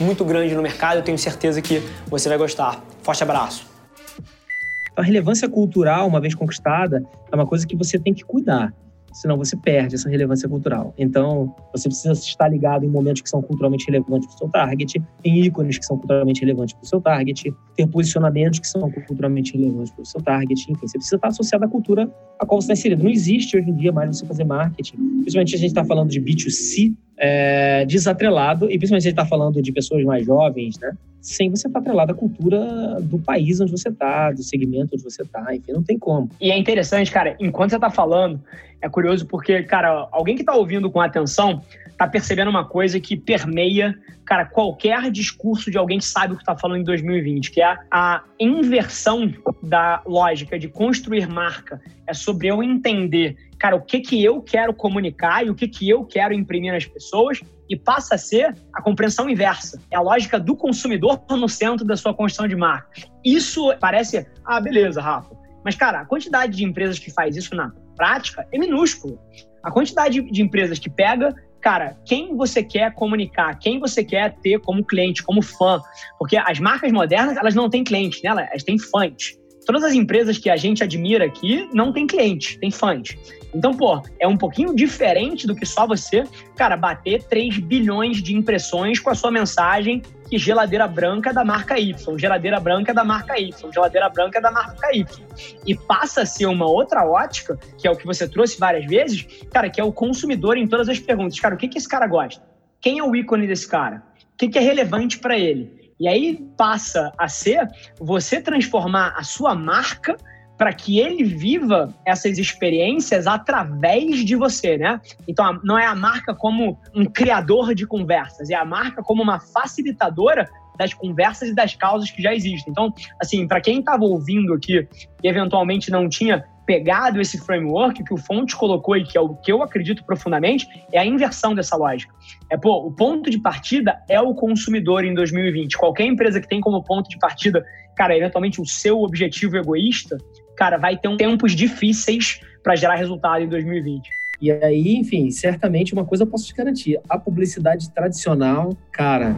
muito grande no mercado. Eu tenho certeza que você vai gostar. Forte abraço. A relevância cultural, uma vez conquistada, é uma coisa que você tem que cuidar senão você perde essa relevância cultural. Então, você precisa estar ligado em momentos que são culturalmente relevantes para o seu target, em ícones que são culturalmente relevantes para o seu target, ter posicionamentos que são culturalmente relevantes para o seu target, enfim, você precisa estar associado à cultura a qual você está inserido. Não existe hoje em dia mais você fazer marketing, principalmente a gente está falando de B2C, é, desatrelado, e principalmente a gente está falando de pessoas mais jovens, né? sem você estar atrelado à cultura do país onde você está, do segmento onde você está, enfim, não tem como. E é interessante, cara, enquanto você está falando, é curioso porque, cara, alguém que está ouvindo com atenção está percebendo uma coisa que permeia, cara, qualquer discurso de alguém que sabe o que está falando em 2020, que é a inversão da lógica de construir marca. É sobre eu entender, cara, o que que eu quero comunicar e o que que eu quero imprimir nas pessoas e passa a ser a compreensão inversa. É a lógica do consumidor no centro da sua construção de marca. Isso parece, ah, beleza, Rafa. Mas, cara, a quantidade de empresas que faz isso na prática é minúscula. A quantidade de empresas que pega, cara, quem você quer comunicar, quem você quer ter como cliente, como fã. Porque as marcas modernas, elas não têm cliente, né? Elas têm fãs. Todas as empresas que a gente admira aqui não têm cliente, tem fãs. Então, pô, é um pouquinho diferente do que só você, cara, bater 3 bilhões de impressões com a sua mensagem que geladeira branca da marca Y, geladeira branca da marca Y, geladeira branca da marca Y. E passa a ser uma outra ótica, que é o que você trouxe várias vezes, cara, que é o consumidor em todas as perguntas. Cara, o que, que esse cara gosta? Quem é o ícone desse cara? O que, que é relevante para ele? E aí passa a ser você transformar a sua marca para que ele viva essas experiências através de você, né? Então, não é a marca como um criador de conversas, é a marca como uma facilitadora das conversas e das causas que já existem. Então, assim, para quem estava ouvindo aqui e eventualmente não tinha pegado esse framework que o Fonte colocou e que é o que eu acredito profundamente, é a inversão dessa lógica. É, pô, o ponto de partida é o consumidor em 2020. Qualquer empresa que tem como ponto de partida, cara, eventualmente o seu objetivo egoísta, cara, vai ter um tempos difíceis para gerar resultado em 2020. E aí, enfim, certamente uma coisa eu posso te garantir: a publicidade tradicional, cara,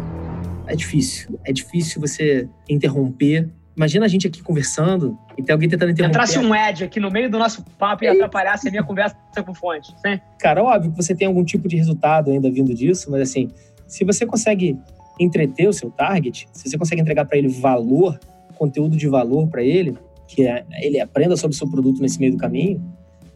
é difícil. É difícil você interromper. Imagina a gente aqui conversando e tem alguém tentando interromper. Entrasse um ad aqui no meio do nosso papo e atrapalhasse a minha conversa com fonte. Sim? Cara, óbvio que você tem algum tipo de resultado ainda vindo disso, mas assim, se você consegue entreter o seu target, se você consegue entregar para ele valor, conteúdo de valor para ele, que é, ele aprenda sobre o seu produto nesse meio do caminho,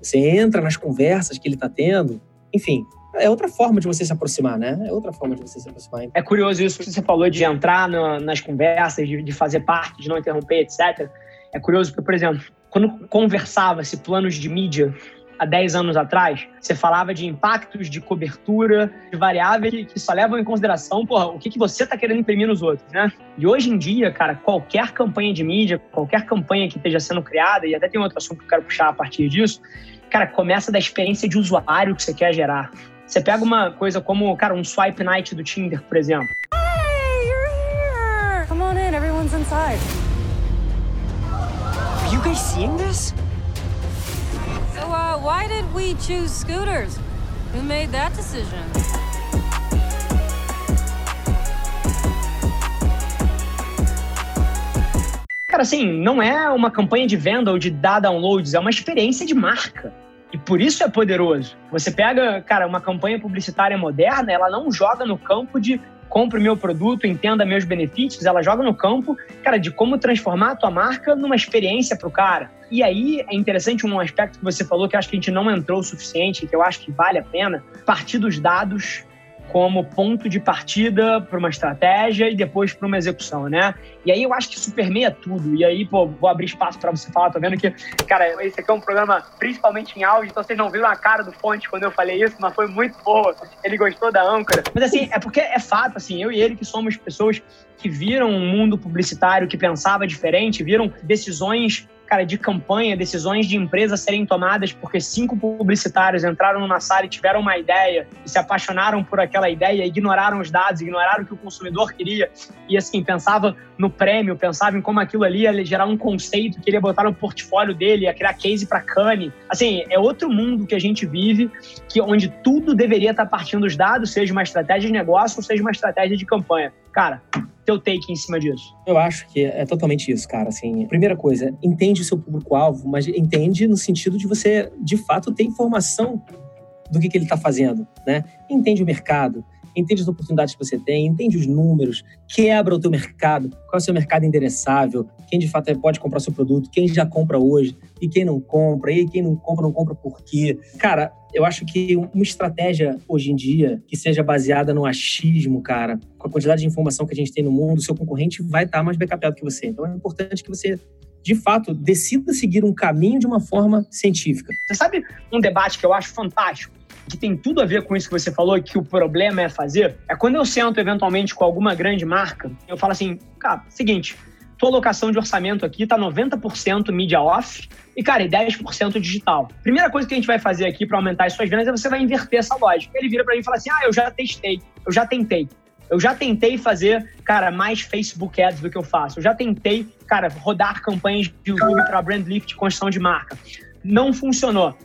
você entra nas conversas que ele está tendo, enfim, é outra forma de você se aproximar, né? É outra forma de você se aproximar. É curioso isso que você falou de entrar no, nas conversas, de, de, fazer parte, de não interromper, etc. É curioso porque, por exemplo, quando conversava-se planos de mídia há 10 anos atrás, você falava de impactos de cobertura, de variáveis que, que só levam em consideração porra, o que, que você está querendo imprimir nos outros, né? E hoje em dia, cara, qualquer campanha de mídia, qualquer campanha que esteja sendo criada, e até tem outro assunto que eu quero puxar a partir disso, cara, começa da experiência de usuário que você quer gerar. Você pega uma coisa como, cara, um swipe night do Tinder, por exemplo. Hey, you're here! Come on in, everyone's inside. Are you guys seeing this? So, uh, why did we choose scooters? Who made that decision? Cara, assim, não é uma campanha de venda ou de dar downloads, é uma experiência de marca. E por isso é poderoso. Você pega, cara, uma campanha publicitária moderna, ela não joga no campo de compre meu produto, entenda meus benefícios, ela joga no campo, cara, de como transformar a tua marca numa experiência para o cara. E aí é interessante um aspecto que você falou que acho que a gente não entrou o suficiente, que eu acho que vale a pena, partir dos dados como ponto de partida para uma estratégia e depois para uma execução, né? E aí eu acho que isso permeia tudo. E aí, pô, vou abrir espaço para você falar. Tô vendo que, cara, esse aqui é um programa principalmente em áudio, então vocês não viram a cara do Fonte quando eu falei isso, mas foi muito boa. Ele gostou da âncora. Mas assim, é porque é fato, assim, eu e ele que somos pessoas que viram um mundo publicitário que pensava diferente, viram decisões cara, de campanha, decisões de empresa serem tomadas porque cinco publicitários entraram numa sala e tiveram uma ideia e se apaixonaram por aquela ideia, ignoraram os dados, ignoraram o que o consumidor queria e, assim, pensava no prêmio, pensava em como aquilo ali ia gerar um conceito, queria botar no portfólio dele, ia criar case para Cane. Assim, é outro mundo que a gente vive, que onde tudo deveria estar partindo dos dados, seja uma estratégia de negócio ou seja uma estratégia de campanha. Cara, teu take em cima disso? Eu acho que é totalmente isso, cara. Assim, primeira coisa, entende o seu público-alvo, mas entende no sentido de você, de fato, ter informação do que, que ele está fazendo, né? Entende o mercado, entende as oportunidades que você tem, entende os números, quebra o teu mercado, qual é o seu mercado endereçável, quem de fato pode comprar seu produto, quem já compra hoje e quem não compra, e quem não compra, não compra por quê. Cara, eu acho que uma estratégia hoje em dia que seja baseada no achismo, cara, com a quantidade de informação que a gente tem no mundo, seu concorrente vai estar mais backupado que você. Então é importante que você de fato, decida seguir um caminho de uma forma científica. Você sabe um debate que eu acho fantástico? Que tem tudo a ver com isso que você falou, que o problema é fazer, é quando eu sento eventualmente com alguma grande marca, eu falo assim, cara, seguinte, tua alocação de orçamento aqui tá 90% mídia off e, cara, e 10% digital. Primeira coisa que a gente vai fazer aqui para aumentar as suas vendas é você vai inverter essa lógica. Ele vira para mim e fala assim: ah, eu já testei, eu já tentei. Eu já tentei fazer, cara, mais Facebook Ads do que eu faço. Eu já tentei, cara, rodar campanhas de YouTube para brand lift, construção de marca. Não funcionou.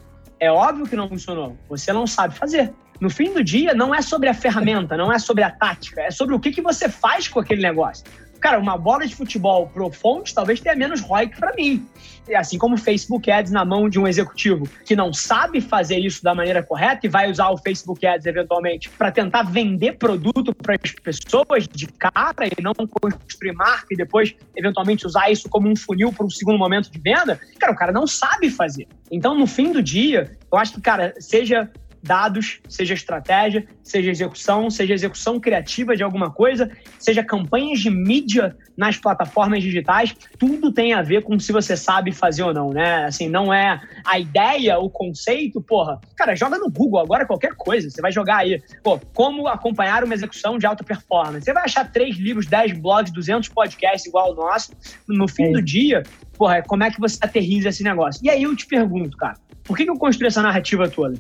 É óbvio que não funcionou. Você não sabe fazer. No fim do dia, não é sobre a ferramenta, não é sobre a tática, é sobre o que, que você faz com aquele negócio. Cara, uma bola de futebol pro fonte talvez tenha menos ROI que para mim. Assim como o Facebook Ads na mão de um executivo que não sabe fazer isso da maneira correta e vai usar o Facebook Ads eventualmente para tentar vender produto para as pessoas de cara e não construir marca e depois eventualmente usar isso como um funil para um segundo momento de venda, cara, o cara não sabe fazer. Então, no fim do dia, eu acho que, cara, seja dados, seja estratégia, seja execução, seja execução criativa de alguma coisa, seja campanhas de mídia nas plataformas digitais, tudo tem a ver com se você sabe fazer ou não, né? Assim, não é a ideia, o conceito, porra. Cara, joga no Google agora qualquer coisa. Você vai jogar aí, pô, como acompanhar uma execução de alta performance. Você vai achar três livros, dez blogs, 200 podcasts igual o nosso. No fim é. do dia, porra, como é que você aterriza esse negócio? E aí eu te pergunto, cara, por que eu construí essa narrativa toda?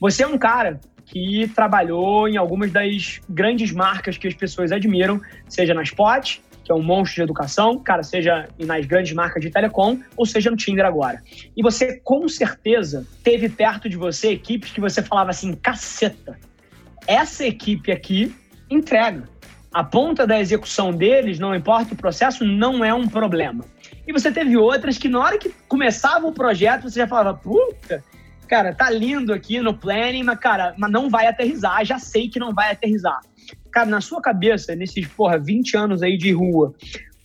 Você é um cara que trabalhou em algumas das grandes marcas que as pessoas admiram, seja na Spot, que é um monstro de educação, cara, seja nas grandes marcas de telecom, ou seja no Tinder agora. E você, com certeza, teve perto de você equipes que você falava assim, caceta, essa equipe aqui entrega. A ponta da execução deles, não importa o processo, não é um problema. E você teve outras que, na hora que começava o projeto, você já falava, puta, cara, tá lindo aqui no planning, mas, cara, mas não vai aterrizar, já sei que não vai aterrizar. Cara, na sua cabeça, nesses, porra, 20 anos aí de rua,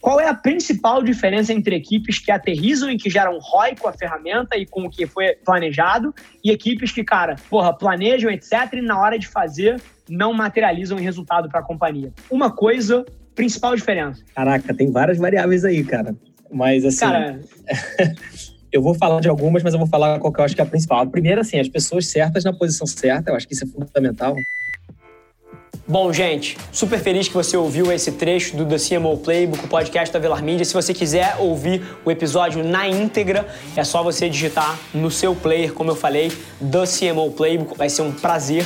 qual é a principal diferença entre equipes que aterrizam e que geram ROI com a ferramenta e com o que foi planejado e equipes que, cara, porra, planejam, etc., e na hora de fazer não materializam em resultado para a companhia? Uma coisa, principal diferença. Caraca, tem várias variáveis aí, cara. Mas assim. Cara. Eu vou falar de algumas, mas eu vou falar qual que eu acho que é a principal. A primeira, assim, as pessoas certas na posição certa, eu acho que isso é fundamental. Bom, gente, super feliz que você ouviu esse trecho do The CMO Playbook, o podcast da Velar Media. Se você quiser ouvir o episódio na íntegra, é só você digitar no seu player, como eu falei, The CMO Playbook. Vai ser um prazer